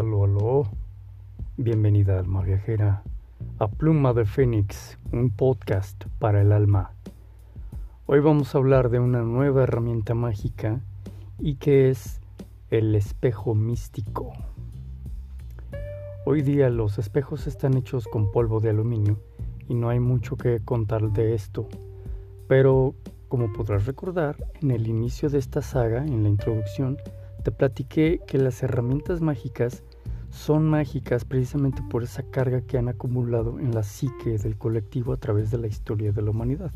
Aló, aló. Bienvenida, alma viajera, a Pluma de Fénix, un podcast para el alma. Hoy vamos a hablar de una nueva herramienta mágica y que es el espejo místico. Hoy día los espejos están hechos con polvo de aluminio y no hay mucho que contar de esto, pero como podrás recordar, en el inicio de esta saga, en la introducción, te platiqué que las herramientas mágicas son mágicas precisamente por esa carga que han acumulado en la psique del colectivo a través de la historia de la humanidad.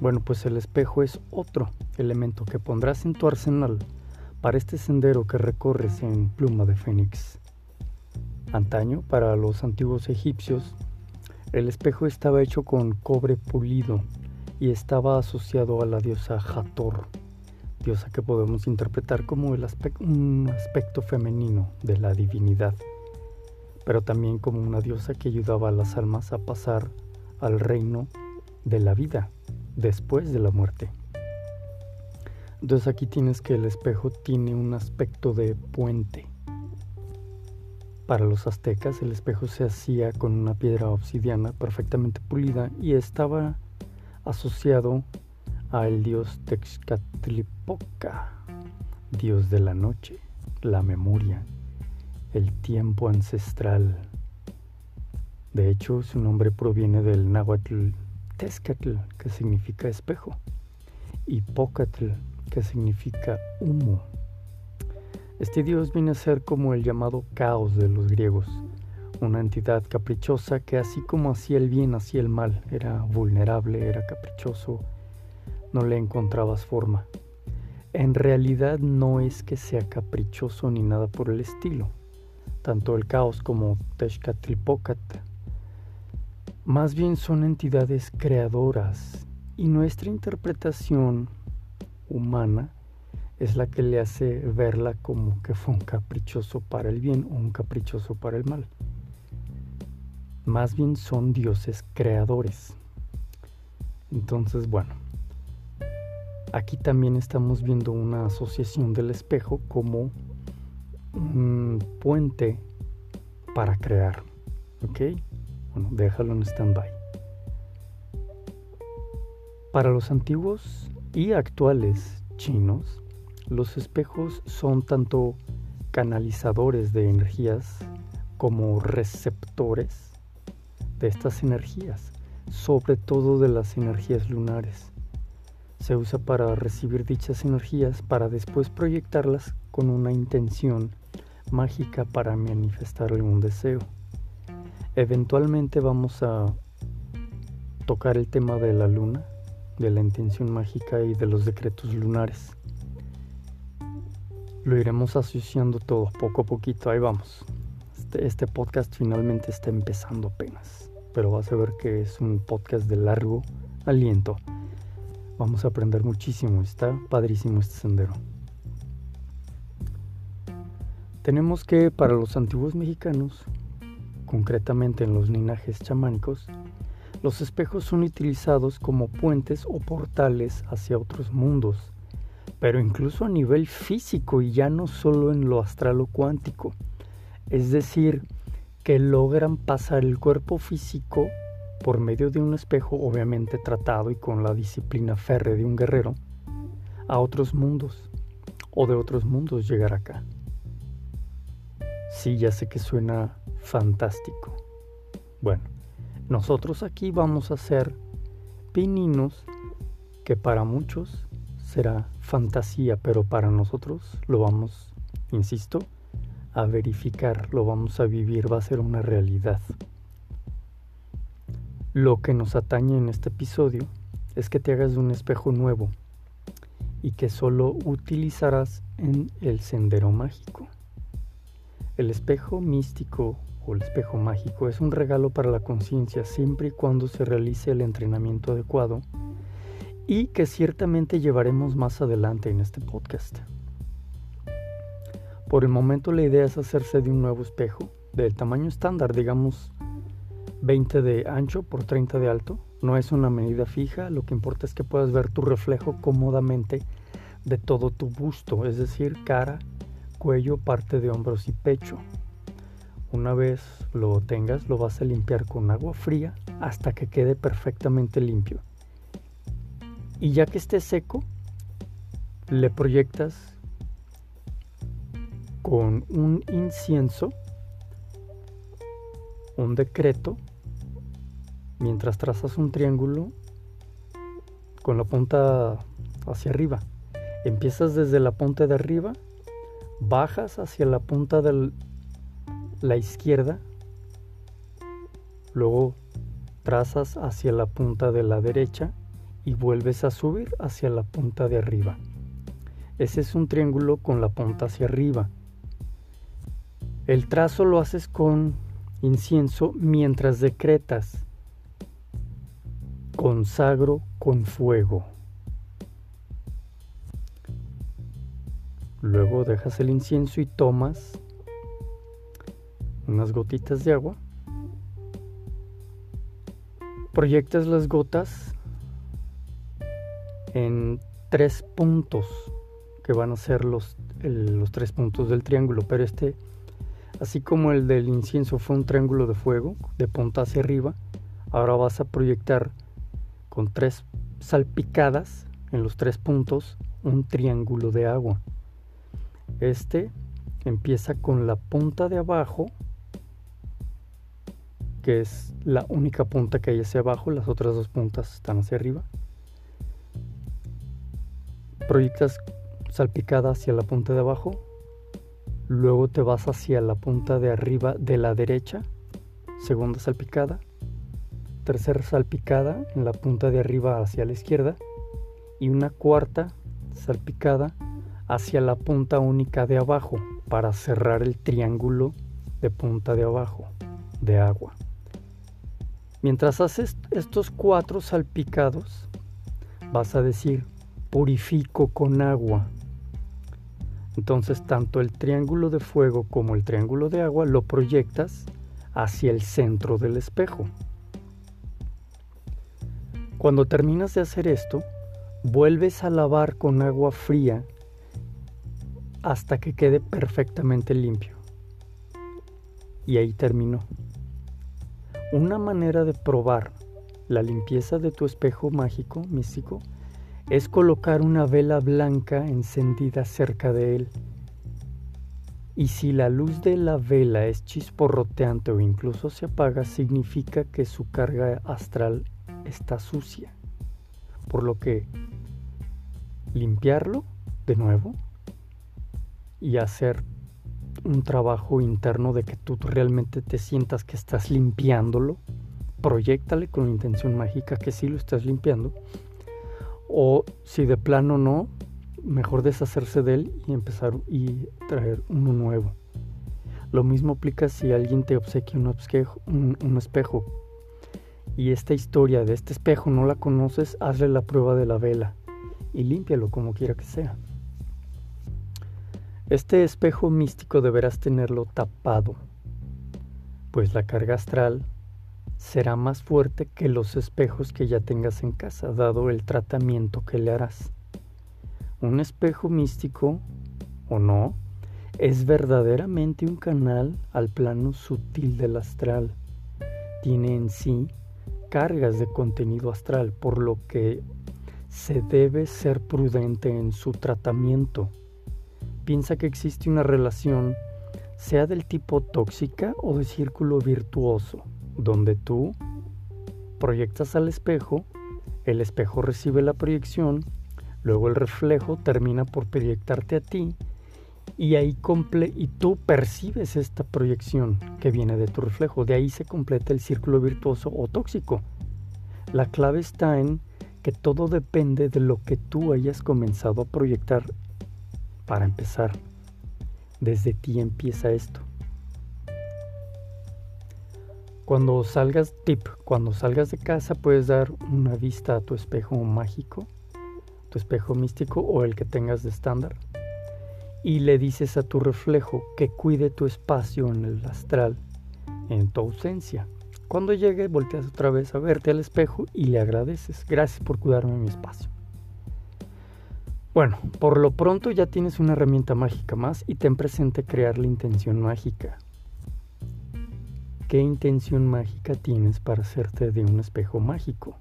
Bueno, pues el espejo es otro elemento que pondrás en tu arsenal para este sendero que recorres en Pluma de Fénix. Antaño, para los antiguos egipcios, el espejo estaba hecho con cobre pulido y estaba asociado a la diosa Hathor, diosa que podemos interpretar como el un aspecto femenino de la divinidad, pero también como una diosa que ayudaba a las almas a pasar al reino de la vida después de la muerte. Entonces aquí tienes que el espejo tiene un aspecto de puente. Para los aztecas el espejo se hacía con una piedra obsidiana perfectamente pulida y estaba asociado al dios Texcatlipoca, dios de la noche, la memoria, el tiempo ancestral. De hecho, su nombre proviene del náhuatl Tezcatl, que significa espejo, y Pocatl, que significa humo. Este dios viene a ser como el llamado caos de los griegos, una entidad caprichosa que así como hacía el bien, hacía el mal, era vulnerable, era caprichoso, no le encontrabas forma. En realidad no es que sea caprichoso ni nada por el estilo. Tanto el caos como Tezcatlipocat más bien son entidades creadoras y nuestra interpretación humana es la que le hace verla como que fue un caprichoso para el bien o un caprichoso para el mal. Más bien son dioses creadores. Entonces, bueno, Aquí también estamos viendo una asociación del espejo como un puente para crear. ¿Ok? Bueno, déjalo en stand-by. Para los antiguos y actuales chinos, los espejos son tanto canalizadores de energías como receptores de estas energías, sobre todo de las energías lunares se usa para recibir dichas energías para después proyectarlas con una intención mágica para manifestar algún deseo. Eventualmente vamos a tocar el tema de la luna, de la intención mágica y de los decretos lunares. Lo iremos asociando todo poco a poquito, ahí vamos. Este, este podcast finalmente está empezando apenas, pero vas a ver que es un podcast de largo aliento. Vamos a aprender muchísimo, está padrísimo este sendero. Tenemos que para los antiguos mexicanos, concretamente en los linajes chamánicos, los espejos son utilizados como puentes o portales hacia otros mundos, pero incluso a nivel físico y ya no solo en lo astral o cuántico. Es decir, que logran pasar el cuerpo físico por medio de un espejo obviamente tratado y con la disciplina férrea de un guerrero, a otros mundos o de otros mundos llegar acá. Sí, ya sé que suena fantástico. Bueno, nosotros aquí vamos a ser pininos que para muchos será fantasía, pero para nosotros lo vamos, insisto, a verificar, lo vamos a vivir, va a ser una realidad. Lo que nos atañe en este episodio es que te hagas un espejo nuevo y que solo utilizarás en el sendero mágico. El espejo místico o el espejo mágico es un regalo para la conciencia siempre y cuando se realice el entrenamiento adecuado y que ciertamente llevaremos más adelante en este podcast. Por el momento la idea es hacerse de un nuevo espejo del tamaño estándar, digamos 20 de ancho por 30 de alto. No es una medida fija, lo que importa es que puedas ver tu reflejo cómodamente de todo tu busto, es decir, cara, cuello, parte de hombros y pecho. Una vez lo tengas, lo vas a limpiar con agua fría hasta que quede perfectamente limpio. Y ya que esté seco, le proyectas con un incienso, un decreto, mientras trazas un triángulo con la punta hacia arriba. Empiezas desde la punta de arriba, bajas hacia la punta del, la izquierda, luego trazas hacia la punta de la derecha y vuelves a subir hacia la punta de arriba. Ese es un triángulo con la punta hacia arriba. El trazo lo haces con incienso mientras decretas. Consagro con fuego. Luego dejas el incienso y tomas unas gotitas de agua. Proyectas las gotas en tres puntos que van a ser los, los tres puntos del triángulo, pero este, así como el del incienso fue un triángulo de fuego de punta hacia arriba, ahora vas a proyectar con tres salpicadas en los tres puntos un triángulo de agua. Este empieza con la punta de abajo que es la única punta que hay hacia abajo, las otras dos puntas están hacia arriba. Proyectas salpicada hacia la punta de abajo, luego te vas hacia la punta de arriba de la derecha, segunda salpicada, tercera salpicada en la punta de arriba hacia la izquierda y una cuarta salpicada hacia la punta única de abajo para cerrar el triángulo de punta de abajo de agua. Mientras haces estos cuatro salpicados, vas a decir, purifico con agua. Entonces tanto el triángulo de fuego como el triángulo de agua lo proyectas hacia el centro del espejo. Cuando terminas de hacer esto, vuelves a lavar con agua fría hasta que quede perfectamente limpio. Y ahí terminó. Una manera de probar la limpieza de tu espejo mágico, místico, es colocar una vela blanca encendida cerca de él. Y si la luz de la vela es chisporroteante o incluso se apaga, significa que su carga astral está sucia. Por lo que limpiarlo de nuevo y hacer un trabajo interno de que tú realmente te sientas que estás limpiándolo, proyectale con intención mágica que sí lo estás limpiando. O si de plano no, mejor deshacerse de él y empezar y traer uno nuevo. Lo mismo aplica si alguien te obsequia un espejo y esta historia de este espejo no la conoces, hazle la prueba de la vela y límpialo como quiera que sea. Este espejo místico deberás tenerlo tapado, pues la carga astral será más fuerte que los espejos que ya tengas en casa, dado el tratamiento que le harás. Un espejo místico, o no, es verdaderamente un canal al plano sutil del astral. Tiene en sí cargas de contenido astral, por lo que se debe ser prudente en su tratamiento. Piensa que existe una relación, sea del tipo tóxica o de círculo virtuoso, donde tú proyectas al espejo, el espejo recibe la proyección, luego el reflejo termina por proyectarte a ti y ahí comple y tú percibes esta proyección que viene de tu reflejo. De ahí se completa el círculo virtuoso o tóxico. La clave está en que todo depende de lo que tú hayas comenzado a proyectar para empezar, desde ti empieza esto. Cuando salgas, tip, cuando salgas de casa puedes dar una vista a tu espejo mágico, tu espejo místico o el que tengas de estándar y le dices a tu reflejo que cuide tu espacio en el astral en tu ausencia. Cuando llegue, volteas otra vez a verte al espejo y le agradeces. Gracias por cuidarme mi espacio. Bueno, por lo pronto ya tienes una herramienta mágica más y ten presente crear la intención mágica. ¿Qué intención mágica tienes para hacerte de un espejo mágico?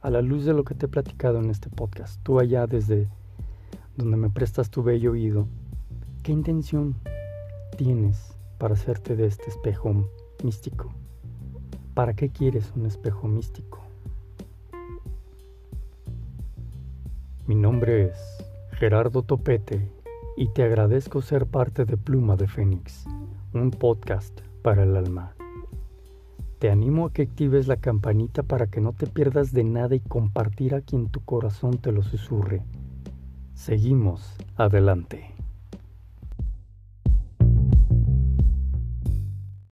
A la luz de lo que te he platicado en este podcast, tú allá desde donde me prestas tu bello oído, ¿qué intención tienes para hacerte de este espejo místico? ¿Para qué quieres un espejo místico? Mi nombre es Gerardo Topete y te agradezco ser parte de Pluma de Fénix, un podcast para el alma. Te animo a que actives la campanita para que no te pierdas de nada y compartir a quien tu corazón te lo susurre. Seguimos adelante.